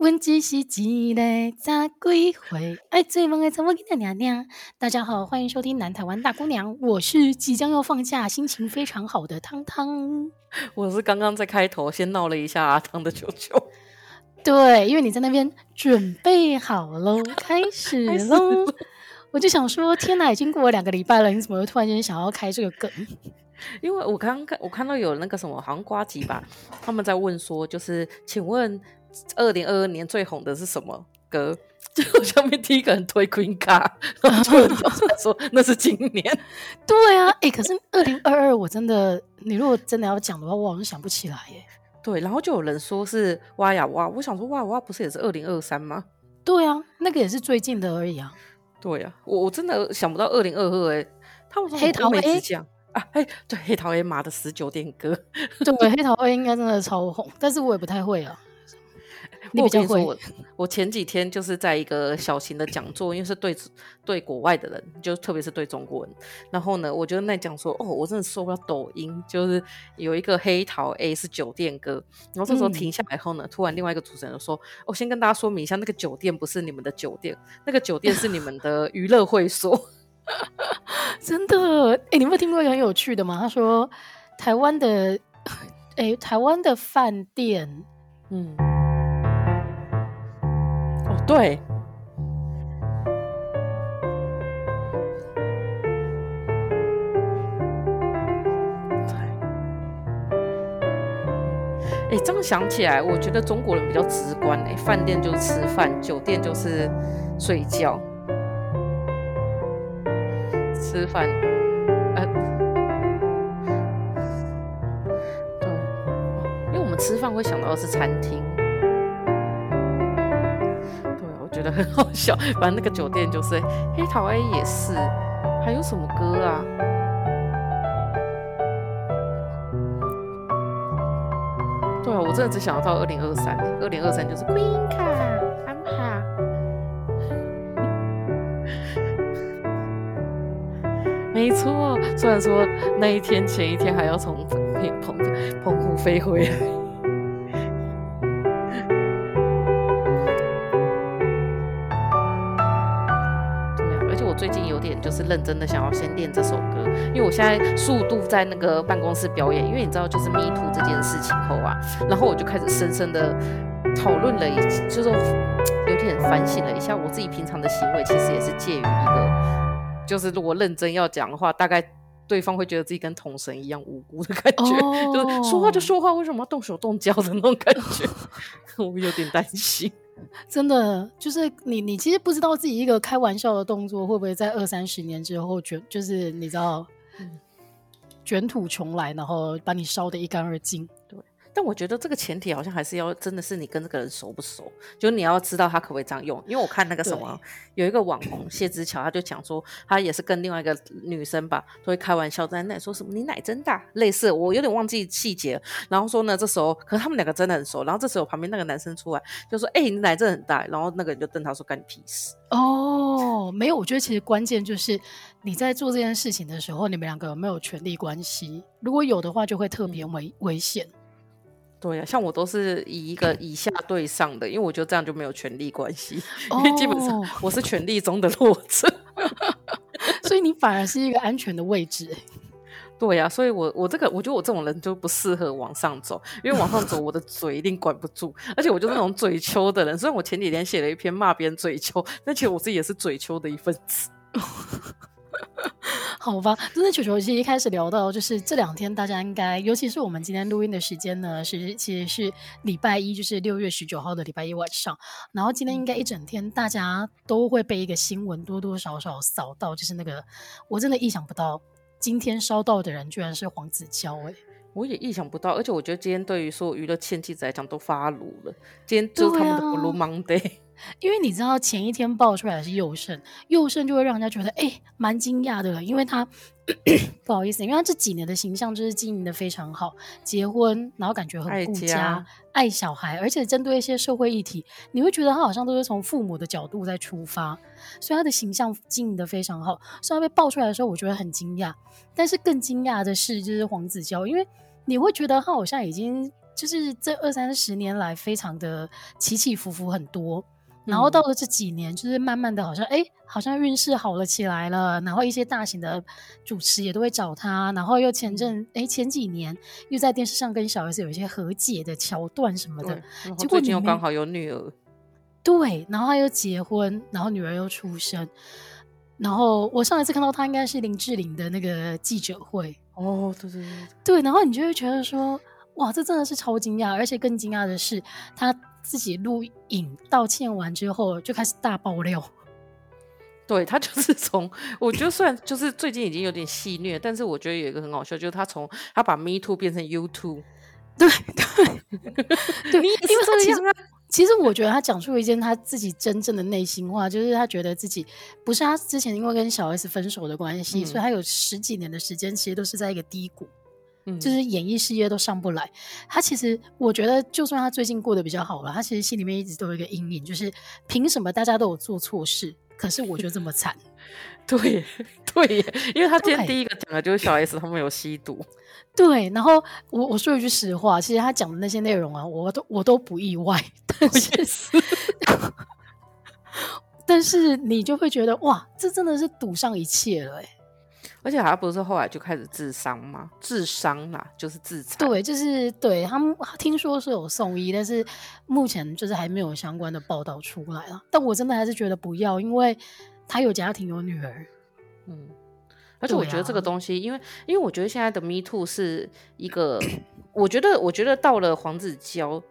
问只是一个咋归回？爱追梦的怎么给他娘娘？大家好，欢迎收听《南台湾大姑娘》，我是即将要放假、心情非常好的汤汤。我是刚刚在开头先闹了一下阿汤的球球。对，因为你在那边准备好喽，开始 喽。我就想说，天哪，已经过了两个礼拜了，你怎么又突然间想要开这个梗？因为我刚刚看，我看到有那个什么，好像呱吉吧，他们在问说，就是请问。二零二二年最红的是什么歌？就下面第一个人推 Queen 卡，然后就有人说那是今年。对啊，哎、欸，可是二零二二我真的，你如果真的要讲的话，我好像想不起来耶。对，然后就有人说是哇呀哇，我想说哇哇不是也是二零二三吗？对啊，那个也是最近的而已啊。对啊，我我真的想不到二零二二哎，他们说黑桃 A 奖啊，哎，对，黑桃 A 马的十九点歌，对，黑桃 A 应该真的超红，但是我也不太会啊。你比较会。我我前几天就是在一个小型的讲座，因为是对对国外的人，就特别是对中国人。然后呢，我就在讲说，哦，我真的受不了抖音，就是有一个黑桃 A 是酒店歌。然后这时候停下来后呢，嗯、突然另外一个主持人说，我、哦、先跟大家说明一下，那个酒店不是你们的酒店，那个酒店是你们的娱乐会所。真的？哎，你有没有听过一个很有趣的吗？他说，台湾的，哎，台湾的饭店，嗯。对，哎，这样想起来，我觉得中国人比较直观哎，饭店就是吃饭，酒店就是睡觉，吃饭，呃，对，因为我们吃饭会想到的是餐厅。觉得很好笑，反正那个酒店就是黑桃 A 也是，还有什么歌啊？对啊，我真的只想要到二零二三，二零二三就是 Queen 卡安帕。没错，虽然说那一天前一天还要从澎澎澎湖飞回来。认真的想要先练这首歌，因为我现在速度在那个办公室表演，因为你知道，就是 Me Too 这件事情后啊，然后我就开始深深的讨论了一，就是有点反省了一下我自己平常的行为，其实也是介于一个，就是如果认真要讲的话，大概对方会觉得自己跟童神一样无辜的感觉，oh. 就是说话就说话，为什么要动手动脚的那种感觉，我有点担心。真的就是你，你其实不知道自己一个开玩笑的动作会不会在二三十年之后卷，就是你知道，卷土重来，然后把你烧得一干二净。但我觉得这个前提好像还是要真的是你跟这个人熟不熟，就你要知道他可不可以这样用。因为我看那个什么，有一个网红谢之桥，他就讲说他也是跟另外一个女生吧，都会开玩笑在那说什么你奶真大，类似我有点忘记细节。然后说呢，这时候可是他们两个真的很熟。然后这时候旁边那个男生出来就说：“哎、欸，你奶真的很大。”然后那个人就瞪他说：“干你屁事。”哦，没有，我觉得其实关键就是你在做这件事情的时候，你们两个有没有权利关系？如果有的话，就会特别危危险。对呀、啊，像我都是以一个以下对上的，因为我觉得这样就没有权力关系，因为基本上我是权力中的弱者，所以你反而是一个安全的位置。对呀、啊，所以我我这个我觉得我这种人就不适合往上走，因为往上走我的嘴一定管不住，而且我就是那种嘴丘的人。虽然我前几天写了一篇骂别人嘴丘，但其实我自己也是嘴丘的一份子。好吧，真的球球其实一开始聊到，就是这两天大家应该，尤其是我们今天录音的时间呢，是其实是礼拜一，就是六月十九号的礼拜一晚上。然后今天应该一整天，大家都会被一个新闻多多少少扫到，就是那个我真的意想不到，今天烧到的人居然是黄子佼哎、欸，我也意想不到，而且我觉得今天对于所有娱乐圈记者来讲都发炉了，今天就是他们的 Blue Monday。因为你知道前一天爆出来的是宥胜，宥胜就会让人家觉得哎，蛮惊讶的，因为他 不好意思，因为他这几年的形象就是经营的非常好，结婚然后感觉很顾家，爱家，爱小孩，而且针对一些社会议题，你会觉得他好像都是从父母的角度在出发，所以他的形象经营的非常好。所以他被爆出来的时候，我觉得很惊讶。但是更惊讶的是，就是黄子佼，因为你会觉得他好像已经。就是这二三十年来非常的起起伏伏很多。然后到了这几年，就是慢慢的好像，哎、欸，好像运势好了起来了。然后一些大型的主持也都会找他。然后又前阵，哎、欸，前几年又在电视上跟小 S 有一些和解的桥段什么的。结果最近又刚好有女儿。对，然后他又结婚，然后女儿又出生。然后我上一次看到他应该是林志玲的那个记者会。哦，对对对。对，然后你就会觉得说，哇，这真的是超惊讶，而且更惊讶的是他。自己录影道歉完之后就开始大爆料，对，他就是从我觉得虽然就是最近已经有点戏虐，但是我觉得有一个很好笑，就是他从他把 Me Too 变成 You Too，对对对，因为他其实其实我觉得他讲出了一件他自己真正的内心话，就是他觉得自己不是他之前因为跟小 S 分手的关系，嗯、所以他有十几年的时间其实都是在一个低谷。就是演艺事业都上不来，他其实我觉得，就算他最近过得比较好了，他其实心里面一直都有一个阴影，就是凭什么大家都有做错事，可是我就这么惨？对 对，因为他今天第一个讲的就是小 S 他们有吸毒，对。然后我我说一句实话，其实他讲的那些内容啊，我都我都不意外，但是但是你就会觉得哇，这真的是赌上一切了，欸，哎。而且好像不是后来就开始自伤吗？自伤啦，就是自残。对，就是对他们听说是有送医，但是目前就是还没有相关的报道出来了。但我真的还是觉得不要，因为他有家庭有女儿。嗯，而且我觉得这个东西，啊、因为因为我觉得现在的 Me Too 是一个，我觉得我觉得到了黄子佼，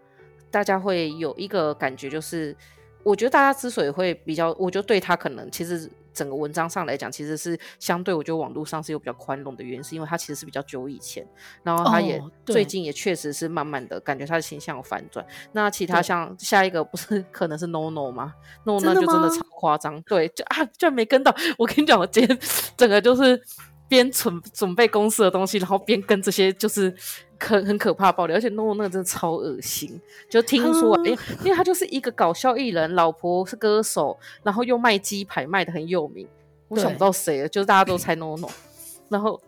大家会有一个感觉，就是我觉得大家之所以会比较，我觉得对他可能其实。整个文章上来讲，其实是相对，我觉得网络上是有比较宽容的原因，是因为它其实是比较久以前，然后它也最近也确实是慢慢的感觉它的形象有反转。那其他像下一个不是可能是 NONO 吗？NONO 就真的超夸张，对，就啊居然没跟到。我跟你讲，我今天整个就是边准准备公司的东西，然后边跟这些就是。可很可怕的爆料，而且诺诺那个真的超恶心。就听说，哎、嗯欸，因为他就是一个搞笑艺人，老婆是歌手，然后又卖鸡排，卖的很有名。我想不到谁了，就是大家都猜诺诺。然后，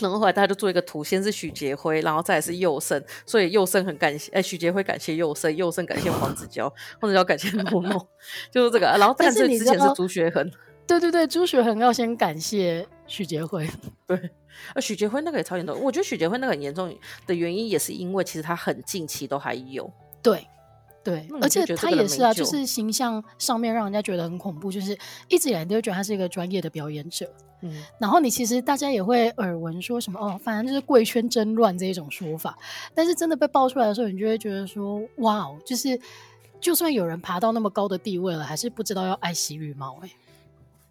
然后后来大家就做一个图，先是许杰辉，然后再来是佑胜，所以佑胜很感谢，哎、欸，许杰辉感谢佑胜，佑胜感谢黄子佼，黄子佼感谢诺诺，就是这个。然后，但是之前是朱学恒。对对对，朱雪恒要先感谢许杰辉。对。呃，许杰辉那个也超严重，我觉得许杰辉那个很严重的原因也是因为其实他很近期都还有，对对，而且他也是啊，就是形象上面让人家觉得很恐怖，就是一直以来都觉得他是一个专业的表演者，嗯，然后你其实大家也会耳闻说什么哦，反正就是贵圈真乱这一种说法，但是真的被爆出来的时候，你就会觉得说哇哦，就是就算有人爬到那么高的地位了，还是不知道要爱惜羽毛哎、欸，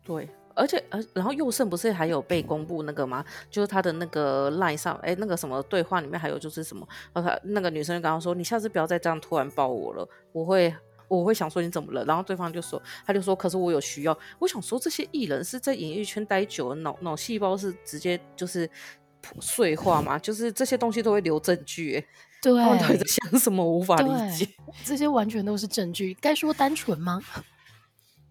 对。而且，而然后佑胜不是还有被公布那个吗？就是他的那个 line 上，哎，那个什么对话里面还有就是什么？然后他那个女生就跟他说：“你下次不要再这样突然抱我了，我会我会想说你怎么了？”然后对方就说：“他就说，可是我有需要。”我想说，这些艺人是在演艺圈待久了，脑脑细胞是直接就是碎化吗？就是这些东西都会留证据，对，他们到底在想什么？无法理解，这些完全都是证据，该说单纯吗？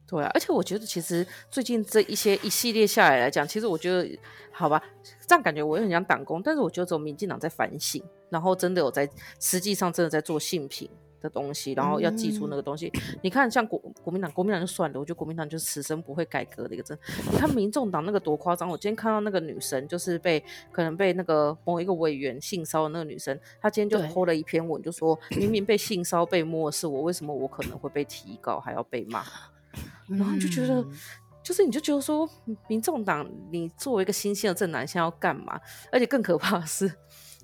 对啊，而且我觉得其实最近这一些一系列下来来讲，其实我觉得好吧，这样感觉我也很想党工，但是我觉得只有民进党在反省，然后真的有在实际上真的在做性平的东西，然后要祭出那个东西。嗯、你看，像国国民党，国民党就算了，我觉得国民党就是此生不会改革的一个真。你看民众党那个多夸张，我今天看到那个女生就是被可能被那个某一个委员性骚的那个女生，她今天就 po 了一篇文，就说明明被性骚被摸的是我，为什么我可能会被提告还要被骂？然后你就觉得，嗯、就是你就觉得说，民众党，你作为一个新兴的政党，现在要干嘛？而且更可怕的是。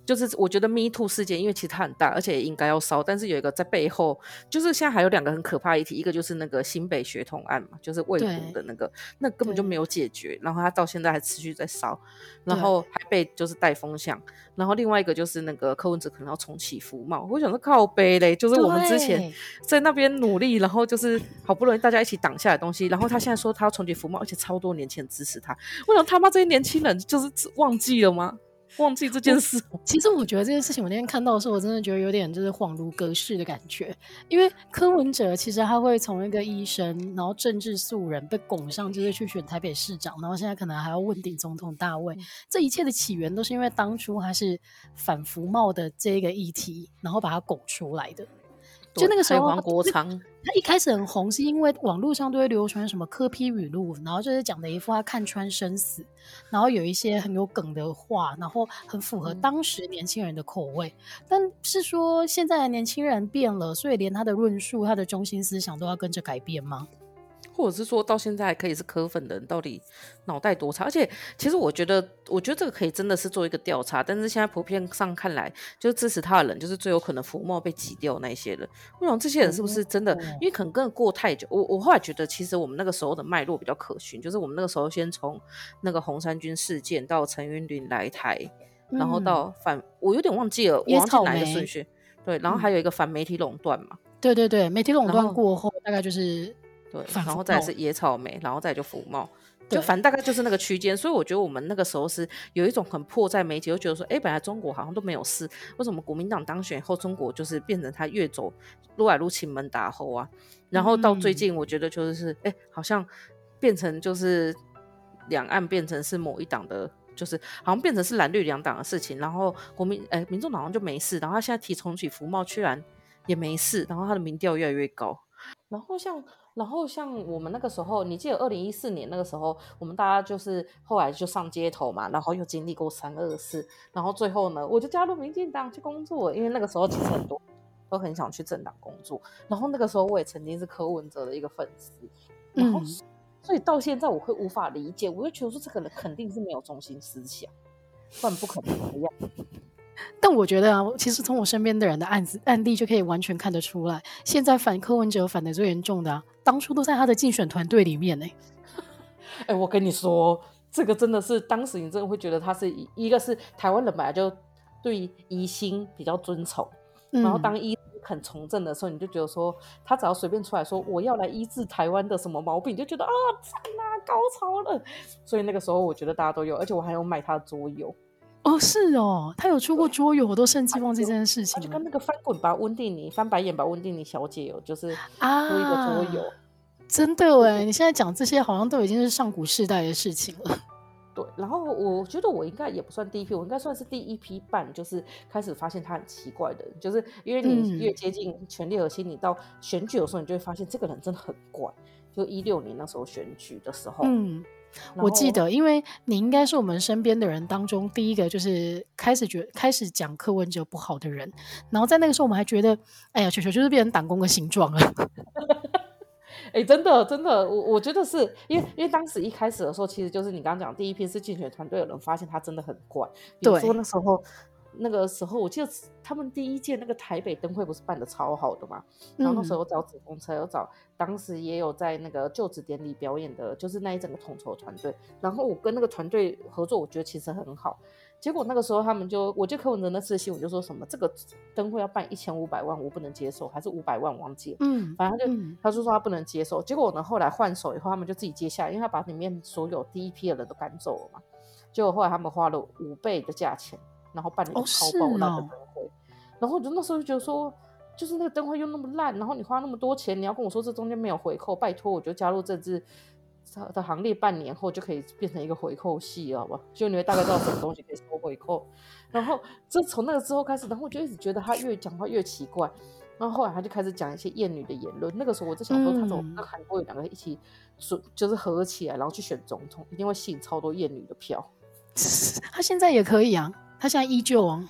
就是我觉得 Me Too 事件，因为其实它很大，而且也应该要烧。但是有一个在背后，就是现在还有两个很可怕的议题，一个就是那个新北血统案嘛，就是喂毒的那个，那根本就没有解决，然后他到现在还持续在烧，然后还被就是带风向。然后另外一个就是那个柯文哲可能要重启服贸，我想说靠背嘞，就是我们之前在那边努力，然后就是好不容易大家一起挡下来的东西，然后他现在说他要重启服贸，而且超多年前支持他，我想他妈这些年轻人就是忘记了吗？忘记这件事。其实我觉得这件事情，我那天看到的时候，我真的觉得有点就是恍如隔世的感觉。因为柯文哲其实他会从一个医生，然后政治素人被拱上，就是去选台北市长，然后现在可能还要问鼎总统大位。嗯、这一切的起源都是因为当初他是反服贸的这个议题，然后把他拱出来的。就那个时候，黄国昌他一开始很红，是因为网络上都会流传什么科批语录，然后就是讲的一副他看穿生死，然后有一些很有梗的话，然后很符合当时年轻人的口味。嗯、但是说现在的年轻人变了，所以连他的论述、他的中心思想都要跟着改变吗？或者是说到现在还可以是柯粉的人，到底脑袋多差？而且其实我觉得，我觉得这个可以真的是做一个调查。但是现在普遍上看来，就是支持他的人，就是最有可能浮沫被挤掉那些人。我想这些人是不是真的？因为可能跟过太久。我我后来觉得，其实我们那个时候的脉络比较可循，就是我们那个时候先从那个红衫军事件到陈云林来台，然后到反，嗯、我有点忘记了，我忘记哪一个顺序。对，然后还有一个反媒体垄断嘛。对对对，媒体垄断过后，大概就是。对，然后再是野草莓，然后再就福茂，就反正大概就是那个区间。所以我觉得我们那个时候是有一种很迫在眉睫，就觉得说，哎，本来中国好像都没有事，为什么国民党当选后，中国就是变成他越走撸来撸去门打后啊？然后到最近，我觉得就是，哎、嗯，好像变成就是两岸变成是某一党的，就是好像变成是蓝绿两党的事情。然后国民，哎，民众党好像就没事，然后他现在提重启服贸，居然也没事，然后他的民调越来越高，然后像。然后像我们那个时候，你记得二零一四年那个时候，我们大家就是后来就上街头嘛，然后又经历过三二四，然后最后呢，我就加入民进党去工作，因为那个时候其实很多都很想去政党工作。然后那个时候我也曾经是柯文哲的一个粉丝，然后、嗯、所以到现在我会无法理解，我就觉得说这个人肯定是没有中心思想，不然不可能这样。但我觉得啊，其实从我身边的人的案子案例就可以完全看得出来，现在反柯文哲反的最严重的啊，当初都在他的竞选团队里面呢。哎、欸，我跟你说，这个真的是当时你真的会觉得他是一一个是台湾人本来就对疑心比较尊崇，嗯、然后当医肯从政的时候，你就觉得说他只要随便出来说我要来医治台湾的什么毛病，你就觉得啊，赞啊，高潮了。所以那个时候我觉得大家都有，而且我还有买他的桌游。哦，是哦，他有出过桌游，我都甚至忘记这件事情了。就跟那个翻滚吧，温蒂尼，翻白眼吧，温蒂尼小姐有，就是啊，出一个桌游，真的哎，你现在讲这些好像都已经是上古世代的事情了。对，然后我觉得我应该也不算第一批，我应该算是第一批半，就是开始发现他很奇怪的，就是因为你越接近权力核心，你到选举的时候，你就会发现这个人真的很怪。就一六年那时候选举的时候，嗯。我记得，因为你应该是我们身边的人当中第一个，就是开始觉开始讲课文哲不好的人。然后在那个时候，我们还觉得，哎呀，球球就是变成党工的形状了。哎、欸，真的，真的，我我觉得是因为，因为当时一开始的时候，其实就是你刚刚讲第一批是竞选团队的人发现他真的很怪，比如说那时候。那个时候，我记得他们第一届那个台北灯会不是办的超好的嘛？然后那时候找子公车，有找当时也有在那个就职典礼表演的，就是那一整个统筹团队。然后我跟那个团队合作，我觉得其实很好。结果那个时候他们就，我就柯文哲那次新闻就说什么这个灯会要办一千五百万，我不能接受，还是五百万忘记了。嗯，反正他就、嗯、他就说他不能接受。结果呢，后来换手以后，他们就自己接下来，因为他把里面所有第一批的人都赶走了嘛。结果后来他们花了五倍的价钱。然后办了一个超爆那个灯会，哦哦、然后我就那时候就觉得说，就是那个灯会又那么烂，然后你花那么多钱，你要跟我说这中间没有回扣，拜托，我就加入这支的行列，半年后就可以变成一个回扣系，好吧？就你会大概知道什么东西可以收回扣。然后这从那个之后开始，然后我就一直觉得他越讲话越奇怪，然后后来他就开始讲一些厌女的言论。那个时候我在想说，他怎么跟韩国有两个一起说，就是合起来，然后去选总统，一定会吸引超多厌女的票。他现在也可以啊。他现在依旧啊，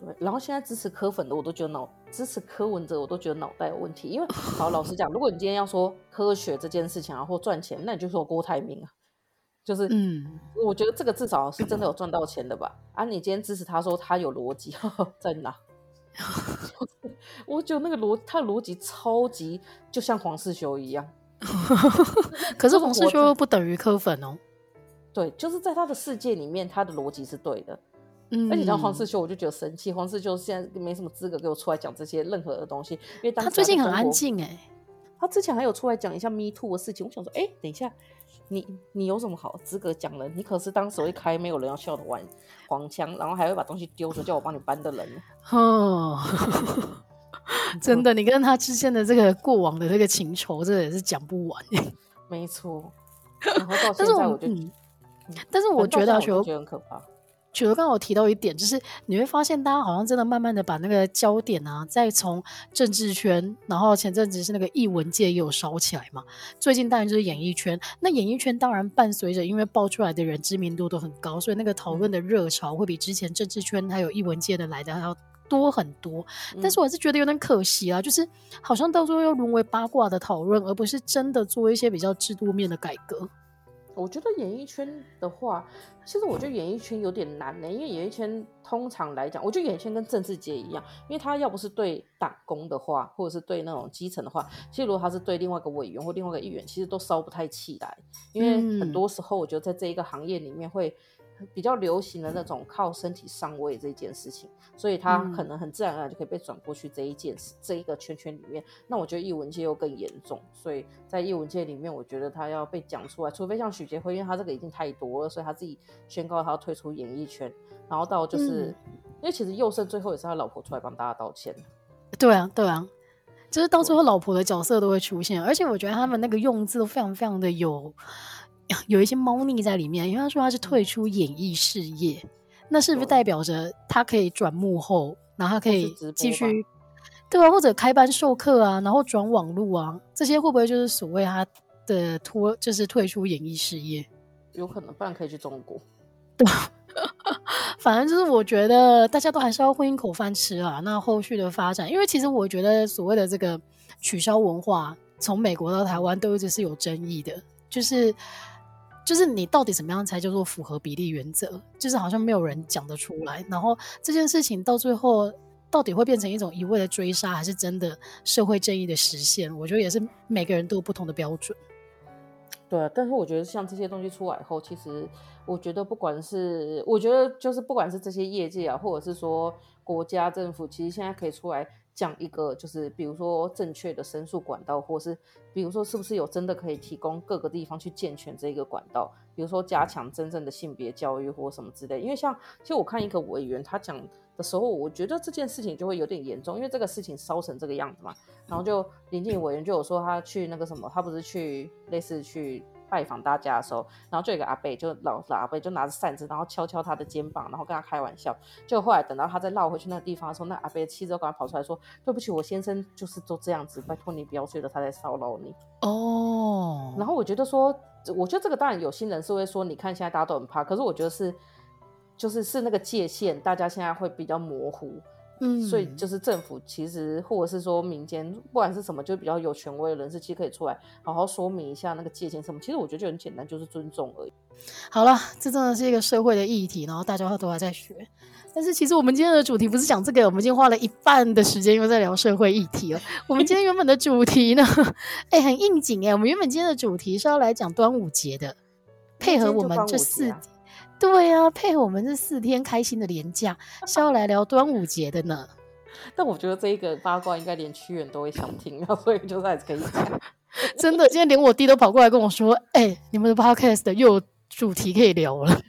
对，然后现在支持柯粉的我都觉得脑支持柯文哲我都觉得脑袋有问题，因为好老实讲，如果你今天要说科学这件事情啊或赚钱，那你就说郭台铭啊，就是嗯，我觉得这个至少是真的有赚到钱的吧？啊，你今天支持他说他有逻辑在哪？我觉得那个逻他的逻辑超级就像黄世修一样，可是黄世修又不等于柯粉哦，对，就是在他的世界里面，他的逻辑是对的。嗯，而且像黄世修，我就觉得生气。黄世修现在没什么资格给我出来讲这些任何的东西，因为他最近很安静哎、欸，他之前还有出来讲一下 Me Too 的事情，我想说，哎、欸，等一下，你你有什么好资格讲的？你可是当时一开没有人要笑的玩黄腔，然后还会把东西丢着叫我帮你搬的人。哦，真的，你跟他之间的这个过往的这个情仇，这也是讲不完。没错。然后到现在我就，但是我，嗯嗯、但是我觉得，我觉得很可怕。觉得刚刚我提到一点，就是你会发现，大家好像真的慢慢的把那个焦点啊，再从政治圈，然后前阵子是那个艺文界也有烧起来嘛。最近当然就是演艺圈，那演艺圈当然伴随着，因为爆出来的人知名度都很高，所以那个讨论的热潮会比之前政治圈还有艺文界的来的还要多很多。但是我还是觉得有点可惜啊，就是好像到最后又沦为八卦的讨论，而不是真的做一些比较制度面的改革。我觉得演艺圈的话，其实我觉得演艺圈有点难呢、欸，因为演艺圈通常来讲，我觉得演艺圈跟政治界一样，因为他要不是对打工的话，或者是对那种基层的话，其实如果他是对另外一个委员或另外一个议员，其实都烧不太起来，因为很多时候我觉得在这一个行业里面会。比较流行的那种靠身体上位这件事情，所以他可能很自然而然就可以被转过去这一件事、嗯、这一个圈圈里面。那我觉得艺文界又更严重，所以在艺文界里面，我觉得他要被讲出来，除非像许杰辉，因为他这个已经太多了，所以他自己宣告他要退出演艺圈。然后到就是，嗯、因为其实佑胜最后也是他老婆出来帮大家道歉。对啊，对啊，就是到最后老婆的角色都会出现，而且我觉得他们那个用字都非常非常的有。有一些猫腻在里面，因为他说他是退出演艺事业，那是不是代表着他可以转幕后，然后他可以继续，对啊，或者开班授课啊，然后转网路啊，这些会不会就是所谓他的脱，就是退出演艺事业？有可能，不然可以去中国。对，反正就是我觉得大家都还是要混一口饭吃啊。那后续的发展，因为其实我觉得所谓的这个取消文化，从美国到台湾都一直是有争议的，就是。就是你到底怎么样才叫做符合比例原则？就是好像没有人讲得出来。然后这件事情到最后到底会变成一种一味的追杀，还是真的社会正义的实现？我觉得也是每个人都有不同的标准。对啊，但是我觉得像这些东西出来以后，其实我觉得不管是我觉得就是不管是这些业界啊，或者是说国家政府，其实现在可以出来。讲一个就是，比如说正确的申诉管道，或是比如说是不是有真的可以提供各个地方去健全这个管道，比如说加强真正的性别教育或什么之类。因为像其实我看一个委员他讲的时候，我觉得这件事情就会有点严重，因为这个事情烧成这个样子嘛。然后就林静委员就有说他去那个什么，他不是去类似去。拜访大家的时候，然后就有一个阿伯，就老老阿伯就拿着扇子，然后敲敲他的肩膀，然后跟他开玩笑。就后来等到他再绕回去那个地方的时候，那阿伯的妻子就赶快跑出来说：“对不起，我先生就是都这样子，拜托你不要觉得他在骚扰你。”哦。然后我觉得说，我觉得这个当然有心人是会说，你看现在大家都很怕，可是我觉得是，就是是那个界限，大家现在会比较模糊。嗯，所以就是政府其实，或者是说民间，不管是什么，就比较有权威的人士，其实可以出来好好说明一下那个界限什么。其实我觉得就很简单，就是尊重而已。好了，这真的是一个社会的议题，然后大家都还在学。但是其实我们今天的主题不是讲这个，我们今天花了一半的时间又在聊社会议题了。我们今天原本的主题呢，哎、欸，很应景哎、欸。我们原本今天的主题是要来讲端午节的，配合我们这四。对啊，配合我们这四天开心的连假，是要来聊端午节的呢。但我觉得这一个八卦应该连屈原都会想听，所以就还是可以讲。真的，今天连我弟都跑过来跟我说：“哎、欸，你们的 podcast 又有主题可以聊了。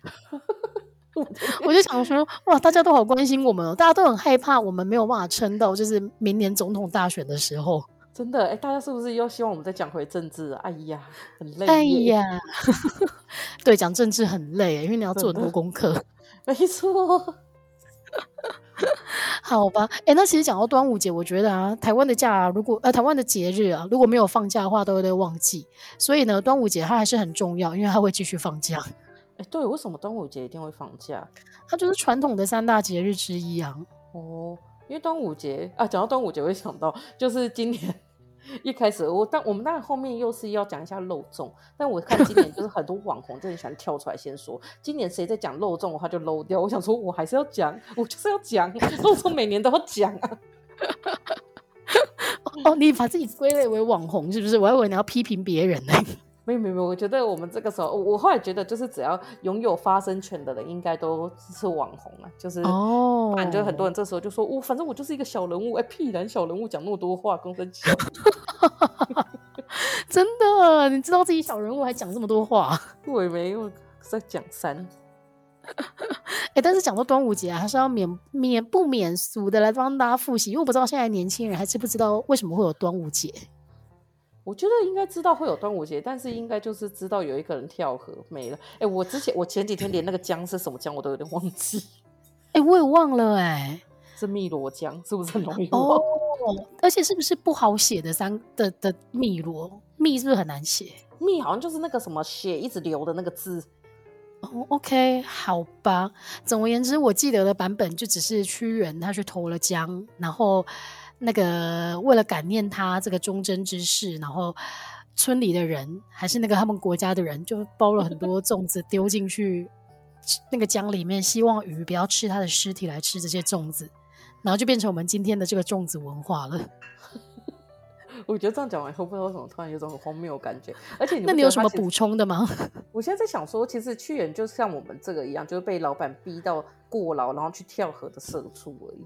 ”我就想说：“哇，大家都好关心我们哦，大家都很害怕我们没有办法撑到就是明年总统大选的时候。”真的，哎，大家是不是又希望我们再讲回政治？哎呀，很累。哎呀，对，讲政治很累，因为你要做很多功课。没错。好吧，哎，那其实讲到端午节，我觉得啊，台湾的假啊，如果呃台湾的节日啊，如果没有放假的话，都会被忘记。所以呢，端午节它还是很重要，因为它会继续放假。哎，对，为什么端午节一定会放假？它就是传统的三大节日之一啊。哦，因为端午节啊，讲到端午节，我会想到就是今年。一开始我但我们当然后面又是要讲一下漏重，但我看今年就是很多 网红就很喜欢跳出来先说，今年谁在讲漏重的话就漏掉。我想说，我还是要讲，我就是要讲漏重，每年都要讲啊。哦，你把自己归类为网红是不是？我还以为你要批评别人呢。没有没有，我觉得我们这个时候，我后来觉得就是只要拥有发声权的人，应该都是网红啊。就是哦，反正很多人这时候就说，我反正我就是一个小人物，哎，屁，然小人物讲那么多话，公分 真的，你知道自己小人物还讲这么多话？我也没有在讲三。哎、欸，但是讲到端午节啊，还是要免免不免俗的来帮大家复习，因为我不知道现在年轻人还知不知道为什么会有端午节。我觉得应该知道会有端午节，但是应该就是知道有一个人跳河没了。哎、欸，我之前我前几天连那个江是什么江我都有点忘记。哎、欸，我也忘了哎、欸，是汨罗江，是不是很容易忘？哦，而且是不是不好写的三的的汨罗汨是不是很难写？汨好像就是那个什么血一直流的那个字。哦，OK，好吧。总而言之，我记得的版本就只是屈原他去投了江，然后那个为了感念他这个忠贞之事，然后村里的人还是那个他们国家的人，就包了很多粽子丢进去那个江里面，希望鱼不要吃他的尸体来吃这些粽子，然后就变成我们今天的这个粽子文化了。我觉得这样讲完以后，不知道为什么突然有种很荒谬的感觉。而且你，那你有什么补充的吗？我现在在想说，其实屈原就像我们这个一样，就是被老板逼到过劳，然后去跳河的社畜而已。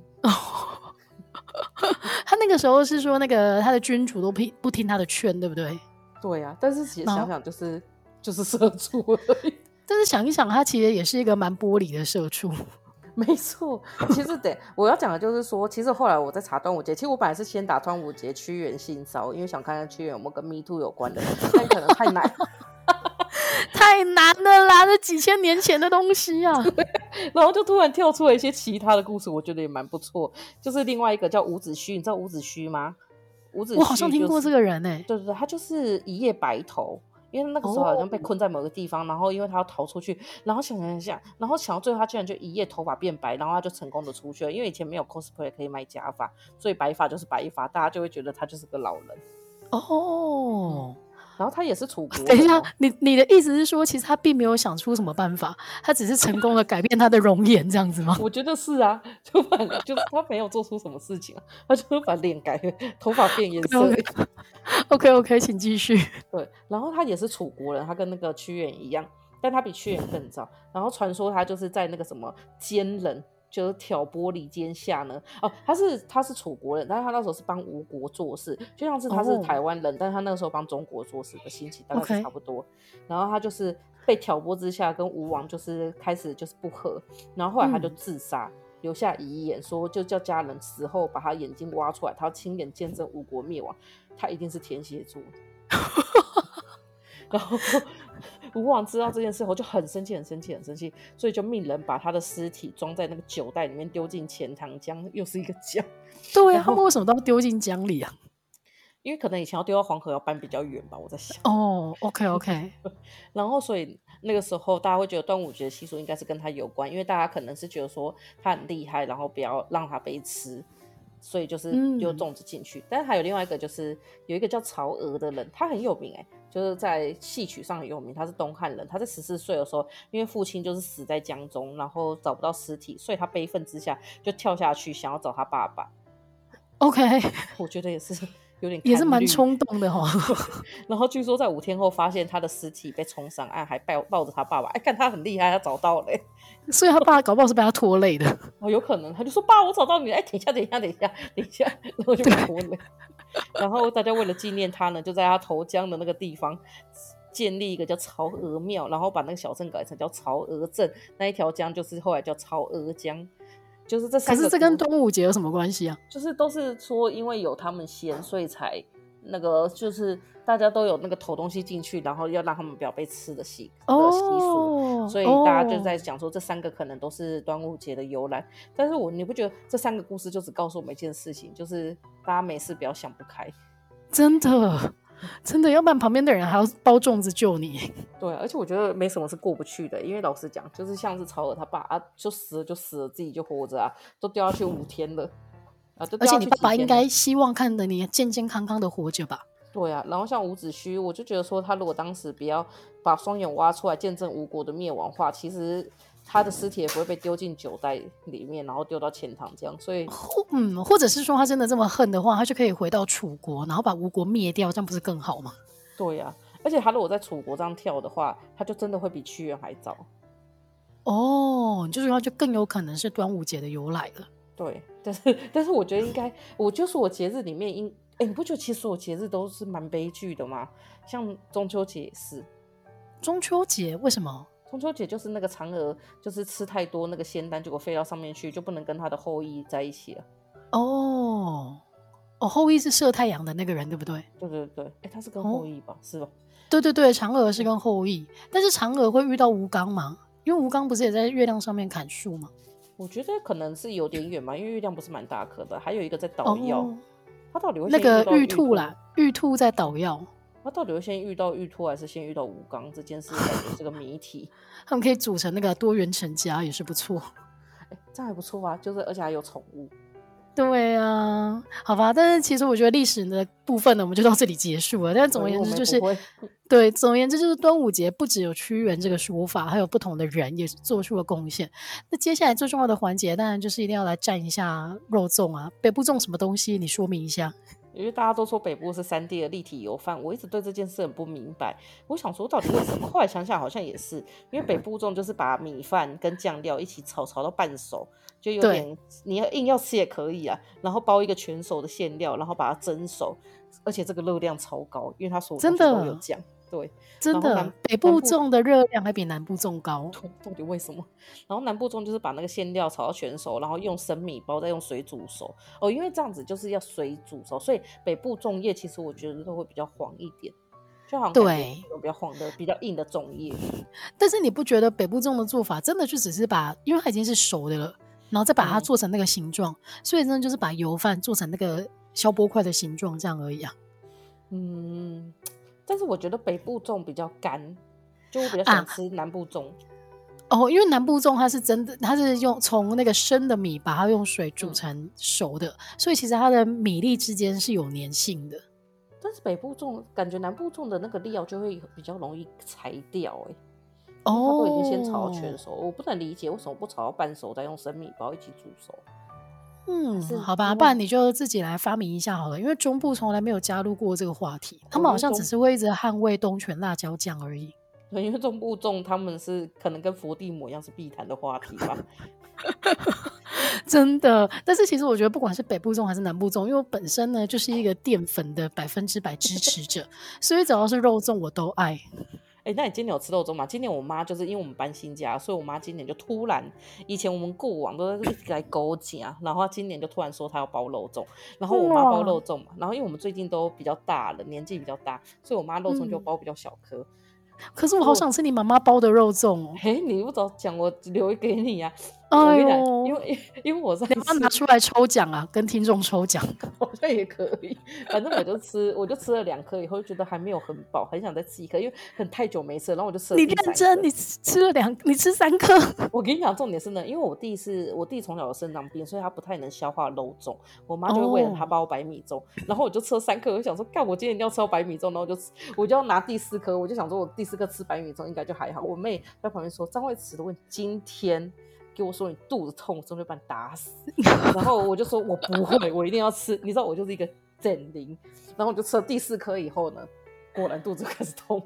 他那个时候是说，那个他的君主都不不听他的劝，对不对？对啊，但是其实想想，就是 就是社畜而已。但是想一想，他其实也是一个蛮玻璃的社畜。没错，其实得我要讲的就是说，其实后来我在查端午节，其实我本来是先打端午节屈原性骚，因为想看看屈原有没有跟 Me Too 有关的，但可能太难，太难了啦，这几千年前的东西啊。然后就突然跳出了一些其他的故事，我觉得也蛮不错。就是另外一个叫伍子胥，你知道伍子胥吗？伍子胥、就是，我好像听过这个人诶、欸。对对对，他就是一夜白头。因为那个时候好像被困在某个地方，oh. 然后因为他要逃出去，然后想想想，然后想到最后他居然就一夜头发变白，然后他就成功的出去了。因为以前没有 cosplay 可以买假发，所以白发就是白发，大家就会觉得他就是个老人。哦、oh. 嗯。然后他也是楚国。等一下，你你的意思是说，其实他并没有想出什么办法，他只是成功的改变他的容颜这样子吗？我觉得是啊，就反正就是他没有做出什么事情，他就是把脸改，头发变颜色。OK OK，请继续。对，然后他也是楚国人，他跟那个屈原一样，但他比屈原更早。然后传说他就是在那个什么奸人。就是挑拨离间下呢，哦，他是他是楚国人，但是他那时候是帮吴国做事，就像是他是台湾人，oh. 但是他那个时候帮中国做事的心情大概是差不多。然后他就是被挑拨之下，跟吴王就是开始就是不和，然后后来他就自杀，嗯、留下遗言说，就叫家人死后把他眼睛挖出来，他要亲眼见证吴国灭亡，他一定是天蝎座。然后。吴王知道这件事后就很生气，很生气，很生气，所以就命人把他的尸体装在那个酒袋里面丢进钱塘江，又是一个江。对啊，他们为什么都要丢进江里啊？因为可能以前要丢到黄河要搬比较远吧，我在想。哦，OK OK。然后所以那个时候大家会觉得端午节的习俗应该是跟他有关，因为大家可能是觉得说他很厉害，然后不要让他被吃。所以就是丢粽子进去，嗯，但是还有另外一个，就是有一个叫曹娥的人，他很有名哎，就是在戏曲上很有名。他是东汉人，他在十四岁的时候，因为父亲就是死在江中，然后找不到尸体，所以他悲愤之下就跳下去想要找他爸爸。OK，我觉得也是。有点也是蛮冲动的哈，然后据说在五天后发现他的尸体被冲上岸，还抱抱着他爸爸，哎，看他很厉害，他找到了，所以他爸搞不好是被他拖累的 哦，有可能，他就说爸，我找到你了，哎，等一下，等一下，等一下，等一下，然后就被拖累，然后大家为了纪念他呢，就在他投江的那个地方建立一个叫曹娥庙，然后把那个小镇改成叫曹娥镇，那一条江就是后来叫曹娥江。就是这三个，可是这跟端午节有什么关系啊？就是都是说，因为有他们先，所以才那个，就是大家都有那个投东西进去，然后要让他们不要被吃的习的习俗，所以大家就在讲说这三个可能都是端午节的由来。但是我你不觉得这三个故事就只告诉我们一件事情，就是大家没事不要想不开，真的。真的，要不然旁边的人还要包粽子救你。对，而且我觉得没什么是过不去的，因为老实讲，就是像是曹娥他爸啊，就死了就死了，自己就活着啊，都掉下去五天了啊。而且你爸爸应该希望看着你健健康康的活着吧？对啊，然后像伍子胥，我就觉得说他如果当时不要把双眼挖出来见证吴国的灭亡话，其实。他的尸体也不会被丢进酒袋里面，然后丢到钱塘这样，所以，嗯，或者是说他真的这么恨的话，他就可以回到楚国，然后把吴国灭掉，这样不是更好吗？对呀、啊，而且他如果在楚国这样跳的话，他就真的会比屈原还早。哦，就是说就更有可能是端午节的由来了。对，但是但是我觉得应该，我就是我节日里面应哎，你不觉得其实我节日都是蛮悲剧的吗？像中秋节也是。中秋节为什么？中秋节就是那个嫦娥，就是吃太多那个仙丹，结果飞到上面去，就不能跟他的后羿在一起了。哦，哦，后羿是射太阳的那个人，对不对？对对对，哎，他是跟后羿吧？哦、是吧？对对对，嫦娥是跟后羿，但是嫦娥会遇到吴刚吗？因为吴刚不是也在月亮上面砍树吗？我觉得可能是有点远嘛，因为月亮不是蛮大颗的，还有一个在捣药。哦、他到底会那个玉兔啦？玉兔在捣药。他到底会先遇到玉兔，还是先遇到吴刚？这件事感觉是个谜题。他们可以组成那个多元成家，也是不错。哎，这样还不错啊，就是而且还有宠物。对啊，好吧，但是其实我觉得历史的部分呢，我们就到这里结束了。但总而言之，就是对，总而言之就是端午节不只有屈原这个说法，还有不同的人也做出了贡献。那接下来最重要的环节，当然就是一定要来蘸一下肉粽啊。北部粽什么东西？你说明一下。因为大家都说北部是三 D 的立体油饭，我一直对这件事很不明白。我想说到底为什么？后来想想好像也是，因为北部粽就是把米饭跟酱料一起炒，炒到半熟，就有点你要硬要吃也可以啊。然后包一个全熟的馅料，然后把它蒸熟，而且这个热量超高，因为它所有都有酱。对，真的，北部粽的热量还比南部粽高，到底为什么？然后南部粽就是把那个馅料炒到全熟，然后用生米包，再用水煮熟。哦，因为这样子就是要水煮熟，所以北部粽叶其实我觉得都会比较黄一点，就好像对，比较黄的、比较硬的粽叶。但是你不觉得北部粽的做法真的就只是把，因为它已经是熟的了，然后再把它做成那个形状，嗯、所以真的就是把油饭做成那个消波块的形状这样而已啊。嗯。但是我觉得北部粽比较干，就我比较喜欢吃南部粽。啊、哦，因为南部粽它是真的，它是用从那个生的米把它用水煮成熟的，嗯、所以其实它的米粒之间是有粘性的。但是北部粽感觉南部粽的那个料就会比较容易裁掉，哎，哦，它都已经先炒到全熟，我不能理解为什么不炒到半熟再用生米包一起煮熟。嗯，好吧，不然你就自己来发明一下好了，因为中部从来没有加入过这个话题，他们好像只是会一直捍卫东泉辣椒酱而已。对，因为中部粽他们是可能跟佛地魔一样是必谈的话题吧。真的，但是其实我觉得不管是北部粽还是南部粽，因为我本身呢就是一个淀粉的百分之百支持者，所以只要是肉粽我都爱。哎、欸，那你今年有吃肉粽吗？今年我妈就是因为我们搬新家，所以我妈今年就突然，以前我们过往都在一直来勾结，然后她今年就突然说她要包肉粽，然后我妈包肉粽嘛，然后因为我们最近都比较大了，年纪比较大，所以我妈肉粽就包比较小颗。嗯可是我好想吃你妈妈包的肉粽哦！哎，你不早讲，我留给你呀、啊！哎呦，因为因为我在，你妈拿出来抽奖啊，跟听众抽奖，好像也可以。反正我就吃，我就吃了两颗，以后就觉得还没有很饱，很想再吃一颗，因为很太久没吃，然后我就吃了。你认真，你吃了两，你吃三颗。我跟你讲，重点是呢，因为我弟是我弟从小有肾脏病，所以他不太能消化肉粽。我妈就会为了他包白米粽，哦、然后我就吃了三颗，我就想说，干，我今天一定要吃到白米粽，然后我就我就要拿第四颗，我就想说我第四颗吃白米粽应该就还好。我妹在旁边说：“张惠慈的问题，今天给我说你肚子痛，我真会把你打死。”然后我就说：“我不会，我一定要吃。”你知道我就是一个整灵。然后我就吃了第四颗以后呢，果然肚子开始痛。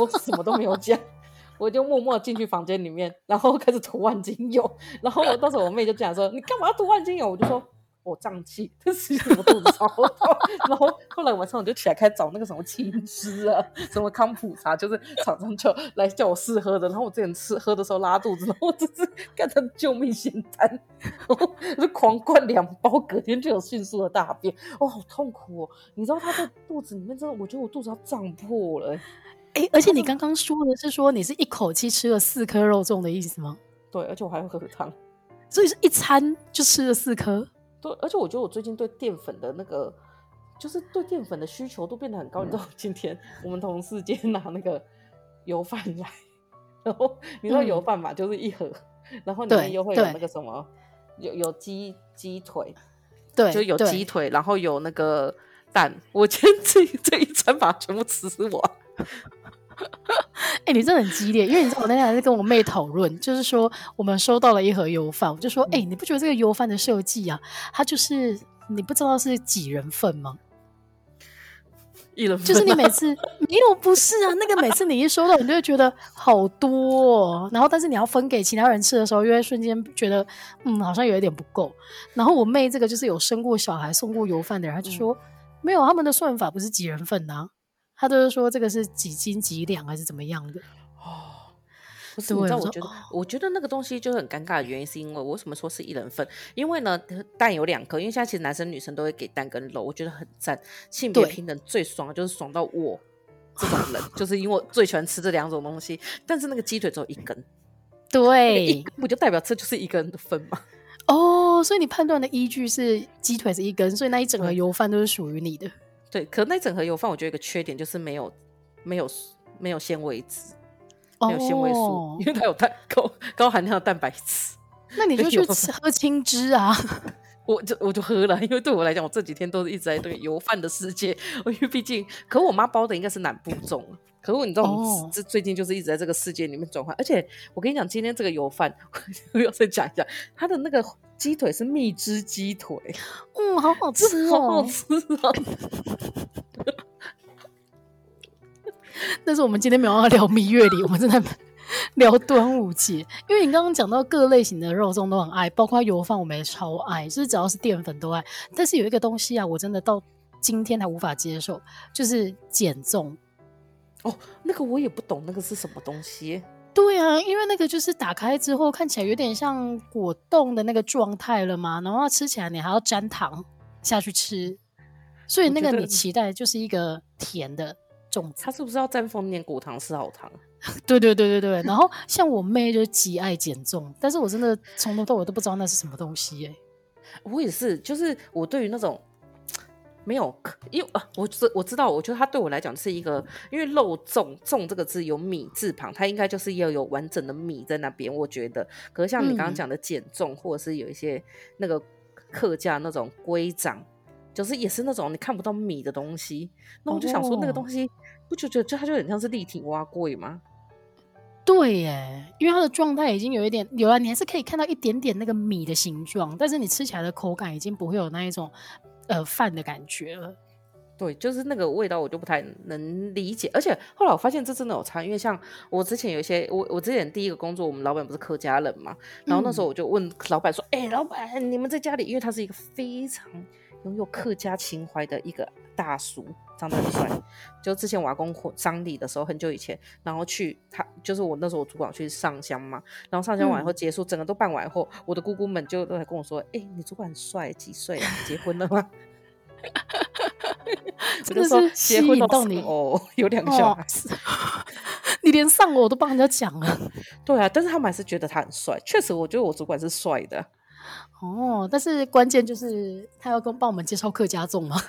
我，什么都没有讲，我就默默进去房间里面，然后开始涂万金油。然后我到时候我妹就这样说：“你干嘛涂万金油？”我就说。我胀气，但是我肚子超痛。然后后来晚上我就起来开始找那个什么青汁啊，什么康普茶，就是厂商就来叫我试喝的。然后我之前吃喝的时候拉肚子，然后我就是干成救命仙丹，然后就狂灌两包，隔天就有迅速的大便。哦，好痛苦哦！你知道他在肚子里面真的，我觉得我肚子要胀破了。哎，而且你刚刚说的是说你是一口气吃了四颗肉粽的意思吗？对，而且我还会喝汤，所以是一餐就吃了四颗。对，而且我觉得我最近对淀粉的那个，就是对淀粉的需求都变得很高。你知道，今天我们同事今天拿那个油饭来，然后你知道油饭嘛，嗯、就是一盒，然后里面又会有那个什么，有有鸡鸡腿，对，就有鸡腿，然后有那个蛋。我今天这这一餐把它全部吃完。哎、欸，你真的很激烈，因为你知道我那天还在跟我妹讨论，就是说我们收到了一盒油饭，我就说，哎、欸，你不觉得这个油饭的设计啊，它就是你不知道是几人份吗？一人份，就是你每次没有不是啊，那个每次你一收到，你就会觉得好多，哦，然后但是你要分给其他人吃的时候，又会瞬间觉得嗯，好像有一点不够。然后我妹这个就是有生过小孩、送过油饭的人，她就说。没有，他们的算法不是几人份啊，他都是说这个是几斤几两还是怎么样的哦。不是，你知道，我觉得，我觉得那个东西就很尴尬的原因，是因为我为什么说是一人份？因为呢，蛋有两颗，因为现在其实男生女生都会给蛋跟肉，我觉得很赞，性别平等最爽的就是爽到我这种人，就是因为我最喜欢吃这两种东西。但是那个鸡腿只有一根，对，不就代表这就是一个人的份吗？哦，所以你判断的依据是鸡腿是一根，所以那一整个油饭都是属于你的。对，可那一整盒油饭，我觉得一个缺点就是没有没有没有纤维质。没有纤维素，oh. 因为它有蛋高高含量的蛋白质。那你就去吃喝青汁啊！我就我就喝了，因为对我来讲，我这几天都是一直在这个油饭的世界。因为毕竟，可我妈包的应该是南部粽。可是你知道，我们这最近就是一直在这个世界里面转换。Oh. 而且我跟你讲，今天这个油饭，我要再讲一下，它的那个鸡腿是蜜汁鸡腿。嗯，好好吃哦，好好吃哦。但是我们今天没有要聊蜜月礼，我们正在 聊端午节。因为你刚刚讲到各类型的肉粽都很爱，包括油饭，我们也超爱，就是只要是淀粉都爱。但是有一个东西啊，我真的到今天还无法接受，就是减重。哦，那个我也不懂，那个是什么东西？对啊，因为那个就是打开之后看起来有点像果冻的那个状态了嘛，然后吃起来你还要沾糖下去吃，所以那个你期待就是一个甜的。粽子，它是不是要沾蜂年果糖是好糖？对对对对对。然后像我妹就极爱减重，但是我真的从头到尾都不知道那是什么东西哎。我也是，就是我对于那种没有，因为啊，我知我知道，我觉得它对我来讲是一个，因为肉重”重这个字有米字旁，它应该就是要有完整的米在那边。我觉得，可是像你刚刚讲的减重，或者是有一些那个客家那种粿掌。就是也是那种你看不到米的东西，那我就想说那个东西不就就就它就很像是立体蛙柜吗？对耶，因为它的状态已经有一点有啊，你还是可以看到一点点那个米的形状，但是你吃起来的口感已经不会有那一种呃饭的感觉了。对，就是那个味道我就不太能理解，而且后来我发现这真的有差，因为像我之前有一些我我之前第一个工作，我们老板不是客家人嘛，然后那时候我就问老板说：“哎、嗯欸，老板，你们在家里，因为他是一个非常。”拥有客家情怀的一个大叔，长得很帅。就之前我阿公婚丧礼的时候，很久以前，然后去他就是我那时候我主管去上香嘛，然后上香完以后结束，嗯、整个都办完以后，我的姑姑们就都来跟我说：“哎、欸，你主管很帅，几岁啊？结婚了吗？” 真的是结婚到你哦，有两个小孩子，你连上我都帮人家讲了。对啊，但是他们还是觉得他很帅。确实，我觉得我主管是帅的。哦，但是关键就是他要跟帮我们介绍客家粽吗？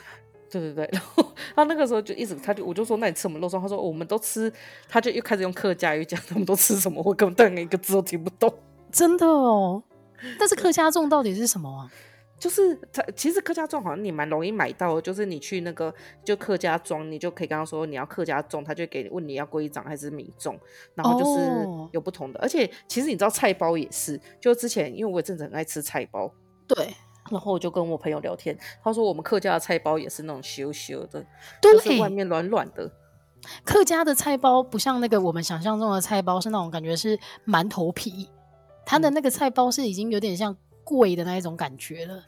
对对对，然后他那个时候就一直，他就我就说，那你吃什么肉粽？他说我们都吃，他就又开始用客家语讲他们都吃什么，我根本一个字都听不懂。真的哦，但是客家粽到底是什么啊？就是他其实客家粽好像你蛮容易买到的，就是你去那个就客家庄，你就可以跟他说你要客家粽，他就给你问你要龟掌还是米粽，然后就是有不同的。哦、而且其实你知道菜包也是，就之前因为我也真的很爱吃菜包，对，然后我就跟我朋友聊天，他说我们客家的菜包也是那种羞羞的，对就是外面软软的。客家的菜包不像那个我们想象中的菜包是那种感觉是馒头皮，它的那个菜包是已经有点像。贵的那一种感觉了，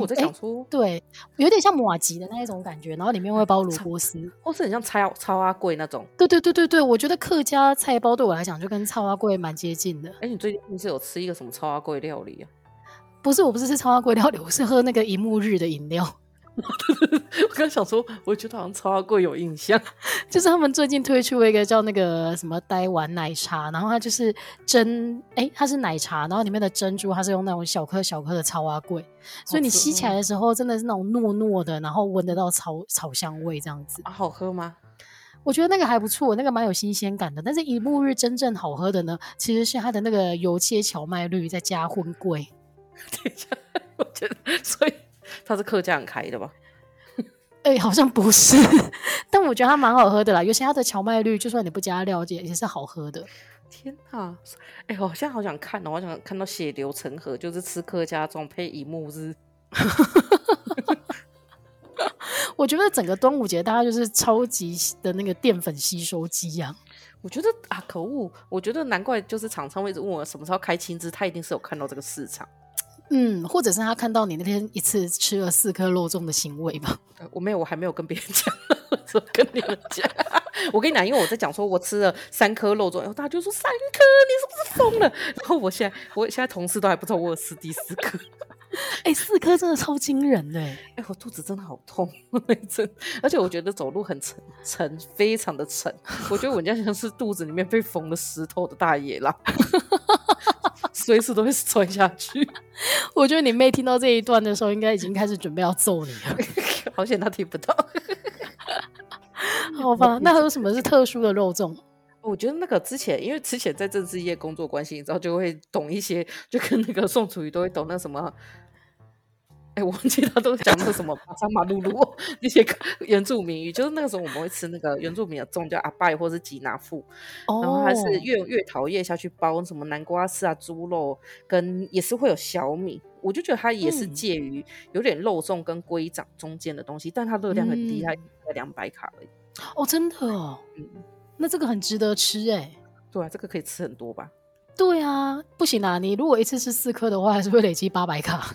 我在想说、欸，对，有点像麻吉的那一种感觉，然后里面会包萝卜丝，或是很像超超阿贵那种。对对对对对，我觉得客家菜包对我来讲就跟超阿贵蛮接近的。哎、欸，你最近是有吃一个什么超阿贵料理啊？不是，我不是吃草仔粿料理，我是喝那个一幕日的饮料。我刚想说，我觉得好像超贵有印象，就是他们最近推出了一个叫那个什么呆丸奶茶，然后它就是珍，哎、欸，它是奶茶，然后里面的珍珠它是用那种小颗小颗的草仔粿，所以你吸起来的时候真的是那种糯糯的，然后闻得到草草香味这样子。啊，好喝吗？我觉得那个还不错，那个蛮有新鲜感的。但是一木日真正好喝的呢，其实是它的那个油切荞麦绿再加荤桂。等一下，我觉得所以。它是客家人开的吧？哎、欸，好像不是，但我觉得它蛮好喝的啦。尤其它的荞麦绿，就算你不加料，也也是好喝的。天啊！哎、欸，我现在好想看哦，我想看到血流成河，就是吃客家粽配一幕日。我觉得整个端午节，大家就是超级的那个淀粉吸收机啊。我觉得啊，可恶！我觉得难怪就是厂商会一直问我什么时候开青汁，他一定是有看到这个市场。嗯，或者是他看到你那天一次吃了四颗肉粽的行为吧？我没有，我还没有跟别人讲，我跟你们讲。我跟你讲，因为我在讲说我吃了三颗肉粽，然后大家就说三颗，你是不是疯了？然后我现在，我现在同事都还不知道我有吃第四颗。哎、欸，四颗真的超惊人的哎！哎、欸，我肚子真的好痛，真，而且我觉得走路很沉沉，非常的沉。我觉得我家像是肚子里面被缝了石头的大野狼。随时都会摔下去。我觉得你妹听到这一段的时候，应该已经开始准备要揍你了。好险她听不到。好吧，那还有什么是特殊的肉粽？我觉得那个之前，因为之前在政治业工作关系，你知道就会懂一些，就跟那个宋楚瑜都会懂那什么。哎，我忘记他都讲那个什么马萨马露露那些原住民语，就是那个时候我们会吃那个原住民的粽，叫阿拜或是吉拿富，然后还是越越桃叶下去包什么南瓜丝啊、猪肉，跟也是会有小米，我就觉得它也是介于有点肉粽跟龟掌中间的东西，但它热量很低，它两百卡而已。哦，真的哦，嗯，那这个很值得吃哎。对啊，这个可以吃很多吧。对啊，不行啊！你如果一次吃四颗的话，还是会累积八百卡。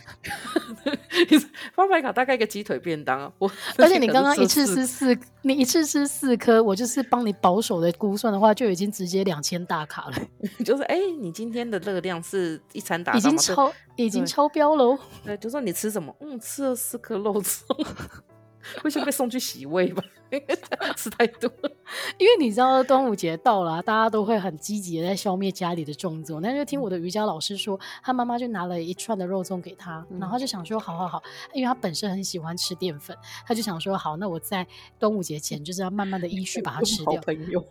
八百卡大概一个鸡腿便当啊！我而且你刚刚一次吃四，你一次吃四颗，我就是帮你保守的估算的话，就已经直接两千大卡了。就是哎、欸，你今天的热量是一餐打已经超已经超标喽。对，就说你吃什么？嗯，吃了四颗肉粽。会先被送去洗胃吧？吃太多，因为你知道端午节到了，大家都会很积极的在消灭家里的粽子。那就听我的瑜伽老师说，他妈妈就拿了一串的肉粽给他，然后就想说，好好好，因为他本身很喜欢吃淀粉，他就想说，好，那我在端午节前就是要慢慢的依序 把它吃掉。朋友，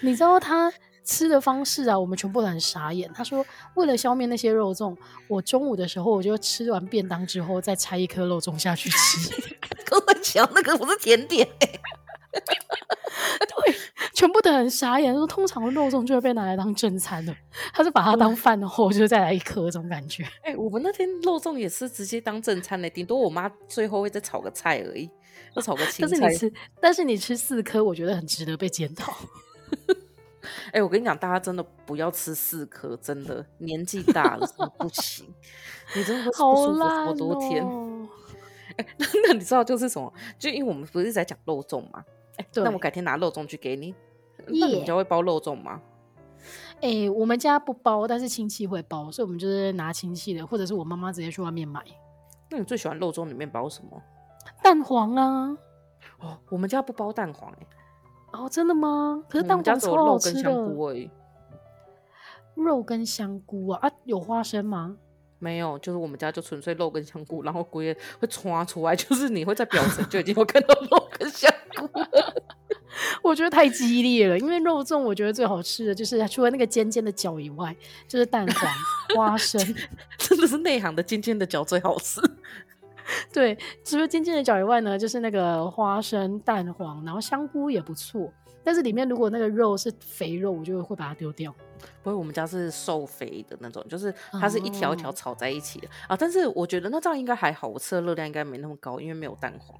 你知道他吃的方式啊，我们全部都很傻眼。他说，为了消灭那些肉粽，我中午的时候我就吃完便当之后再拆一颗肉粽下去吃。跟我讲那个不是甜点，对，全部都很傻眼。说通常肉粽就会被拿来当正餐的，他是把它当饭后就再来一颗这种感觉。哎、欸，我们那天肉粽也是直接当正餐的，顶多我妈最后会再炒个菜而已，就炒个青菜。但是你吃，但是你吃四颗，我觉得很值得被检讨。哎、欸，我跟你讲，大家真的不要吃四颗，真的年纪大了不行，你真的会不舒服好多天。哎、欸，那你知道就是什么？就因为我们不是在讲肉粽嘛？哎、欸，那我改天拿肉粽去给你。那你们家会包肉粽吗？哎、欸，我们家不包，但是亲戚会包，所以我们就是拿亲戚的，或者是我妈妈直接去外面买。那你最喜欢肉粽里面包什么？蛋黄啊！哦，我们家不包蛋黄哎、欸。哦，真的吗？可是蛋黄超好吃的。肉跟香菇而已。肉跟香菇啊啊！有花生吗？没有，就是我们家就纯粹肉跟香菇，然后龟会刷出来，就是你会在表层就已经会看到肉跟香菇。我觉得太激烈了，因为肉粽我觉得最好吃的就是除了那个尖尖的角以外，就是蛋黄、花生，真的是内行的尖尖的角最好吃。对，除了尖尖的角以外呢，就是那个花生、蛋黄，然后香菇也不错。但是里面如果那个肉是肥肉，我就会把它丢掉。不会，我们家是瘦肥的那种，就是它是一条一条炒在一起的、哦、啊。但是我觉得那这样应该还好，我吃的热量应该没那么高，因为没有蛋黄。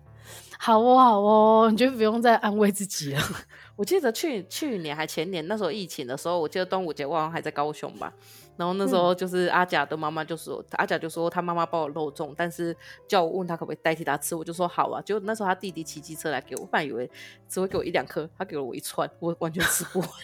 好哦，好哦，你就不用再安慰自己了。我记得去去年还前年那时候疫情的时候，我记得端午节我好像还在高雄吧。然后那时候就是阿甲的妈妈就说，嗯、阿甲就说他妈妈包我肉粽，但是叫我问他可不可以代替他吃，我就说好啊。就那时候他弟弟骑机车来给我，我本来以为只会给我一两颗，他给了我一串，我完全吃不完。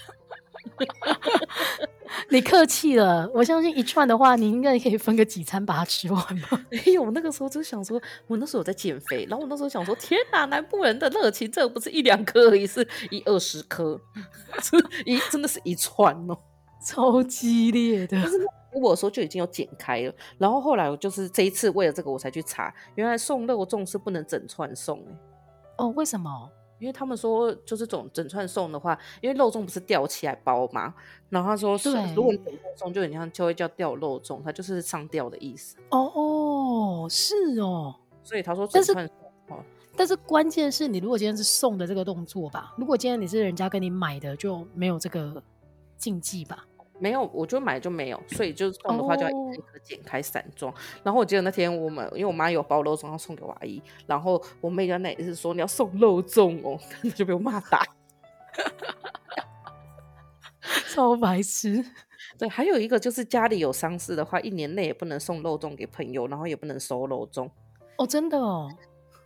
你客气了，我相信一串的话，你应该可以分个几餐把它吃完吧。哎呦，我那个时候就想说，我那时候在减肥，然后我那时候想说，天哪，南部人的热情，这不是一两颗而已，是一二十颗，一真的是一串哦。超激烈的，但是如果说就已经有剪开了，然后后来我就是这一次为了这个我才去查，原来送肉粽是不能整串送哎。哦，为什么？因为他们说就是这种整串送的话，因为肉粽不是吊起来包嘛，然后他说是如果你整串送就很像就会叫吊肉粽，它就是上吊的意思。哦哦，是哦，所以他说整串送。但是，但是关键是你如果今天是送的这个动作吧，如果今天你是人家跟你买的，就没有这个禁忌吧。没有，我就买就没有，所以就送的话就要一颗一颗剪开散装。Oh. 然后我记得那天我们，因为我妈有包肉粽要送给我阿姨，然后我妹在那也是说你要送肉粽哦，就被我骂打，超白痴。对，还有一个就是家里有丧事的话，一年内也不能送肉粽给朋友，然后也不能收肉粽。哦，真的哦。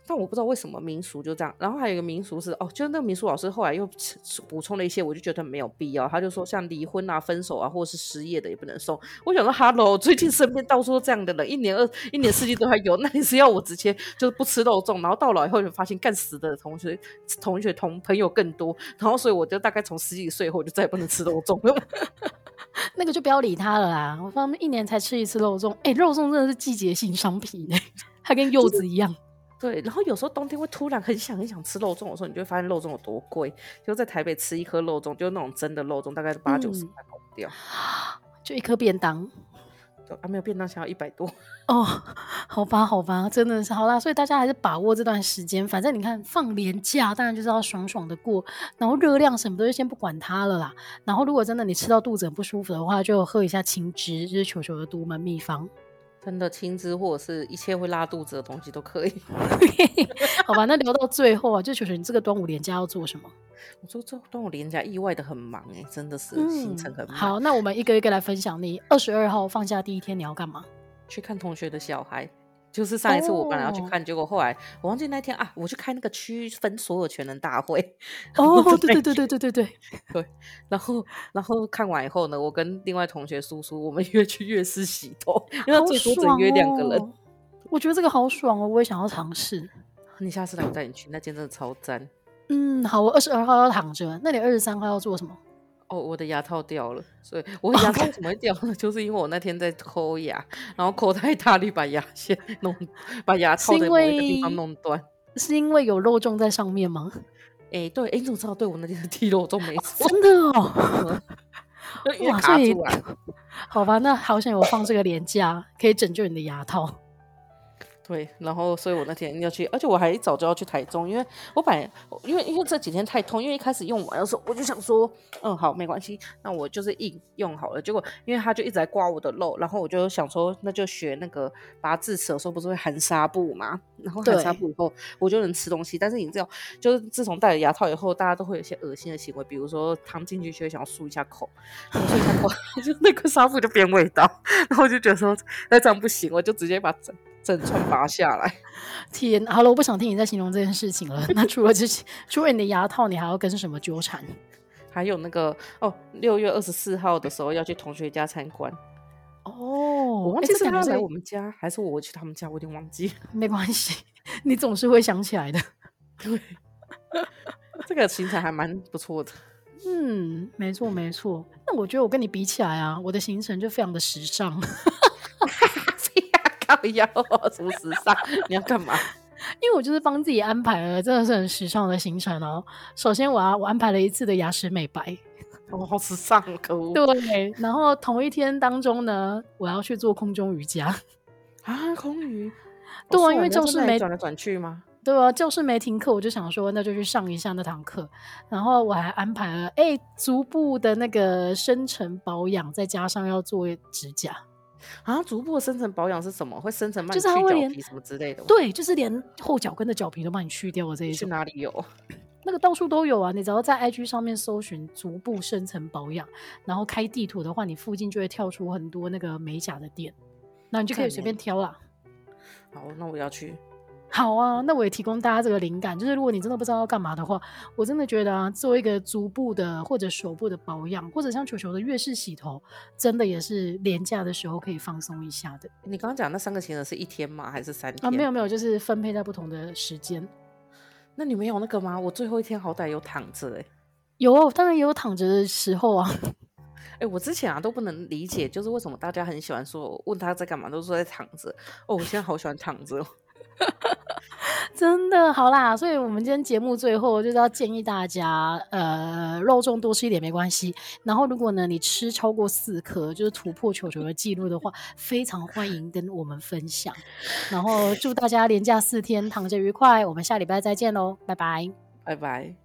但我不知道为什么民俗就这样，然后还有一个民俗是哦，就是那个民俗老师后来又补充了一些，我就觉得没有必要。他就说像离婚啊、分手啊，或者是失业的也不能送。我想说，Hello，最近身边到处都这样的人，一年二一年四季都还有，那你是要我直接就是不吃肉粽，然后到老以后就发现干死的同学、同学同朋友更多，然后所以我就大概从十几岁以后就再也不能吃肉粽了。那个就不要理他了啦，我他们一年才吃一次肉粽，哎、欸，肉粽真的是季节性商品呢，它跟柚子一样。对，然后有时候冬天会突然很想很想吃肉粽的时候，你就会发现肉粽有多贵。就在台北吃一颗肉粽，就那种真的肉粽，大概是八九十块跑不掉，就一颗便当。对啊，没有便当，想要一百多 哦。好吧，好吧，真的是好啦。所以大家还是把握这段时间，反正你看放年假，当然就是要爽爽的过。然后热量什么的就先不管它了啦。然后如果真的你吃到肚子很不舒服的话，就喝一下青汁，就是球球的独门秘方。真的青汁或者是一切会拉肚子的东西都可以，好吧？那聊到最后啊，就求求，你这个端午连假要做什么？我说这端午连假意外的很忙哎、欸，真的是行程很忙、嗯。好，那我们一个一个来分享。你二十二号放假第一天你要干嘛？去看同学的小孩。就是上一次我本来要去看，哦、结果后来我忘记那天啊，我去开那个区分所有权人大会。哦，对对对对对对对对。然后然后看完以后呢，我跟另外同学叔叔，我们约去夜市洗头，因为最多只约两个人、哦。我觉得这个好爽哦，我也想要尝试。你下次来我带你去，那间真的超赞。嗯，好，我二十二号要躺着，那你二十三号要做什么？哦，我的牙套掉了，所以 我牙套怎么会掉呢？Okay. 就是因为我那天在抠牙，然后抠太大力，把牙线弄，把牙套在某一个地方弄断。是因为有肉粽在上面吗？哎、欸，对，哎，你怎么知道？对我那天是剔肉粽没错，真的哦。哇，所以好吧，那好想有放这个廉价，可以拯救你的牙套。对，然后所以我那天要去，而且我还一早就要去台中，因为我本来因为因为这几天太痛，因为一开始用完的时候我就想说，嗯，好，没关系，那我就是硬用好了。结果因为他就一直在刮我的肉，然后我就想说，那就学那个拔智齿的时候不是会含纱布嘛，然后含纱布以后我就能吃东西。但是你知道，就是自从戴了牙套以后，大家都会有一些恶心的行为，比如说汤进去就会想要漱一下口，漱一下口，就那个纱布就变味道，然后我就觉得说那这样不行，我就直接把整。整串拔下来，天！好了，我不想听你再形容这件事情了。那除了这些，除了你的牙套，你还要跟什么纠缠？还有那个哦，六月二十四号的时候要去同学家参观。哦，我忘记是他来我们家，还是我去他们家，我有点忘记。没关系，你总是会想起来的。对，这个行程还蛮不错的。嗯，没错没错。那我觉得我跟你比起来啊，我的行程就非常的时尚。要什么时尚？你要干嘛？因为我就是帮自己安排了，真的是很时尚的行程哦。首先，我要我安排了一次的牙齿美白，哦，好时尚，可恶。对，然后同一天当中呢，我要去做空中瑜伽啊，空瑜。对啊，因为教室没转来转去吗？对啊，教室没停课，我就想说那就去上一下那堂课。然后我还安排了哎，足部的那个深层保养，再加上要做指甲。啊，足部的深层保养是什么？会深层帮你去脚皮什么之类的？对，就是连后脚跟的脚皮都帮你去掉了这一种。去哪里有？那个到处都有啊！你只要在 IG 上面搜寻足部深层保养，然后开地图的话，你附近就会跳出很多那个美甲的店，那你就可以随便挑啦。好，那我要去。好啊，那我也提供大家这个灵感，就是如果你真的不知道要干嘛的话，我真的觉得啊，做一个足部的或者手部的保养，或者像球球的月式洗头，真的也是廉价的时候可以放松一下的。你刚刚讲那三个行程是一天吗？还是三天？啊，没有没有，就是分配在不同的时间。那你没有那个吗？我最后一天好歹有躺着哎、欸。有，当然也有躺着的时候啊。哎、欸，我之前啊都不能理解，就是为什么大家很喜欢说问他在干嘛，都说在躺着。哦，我现在好喜欢躺着。真的好啦，所以我们今天节目最后就是要建议大家，呃，肉粽多吃一点没关系。然后如果呢你吃超过四颗，就是突破球球的记录的话，非常欢迎跟我们分享。然后祝大家连假四天躺着愉快，我们下礼拜再见喽，拜拜，拜拜。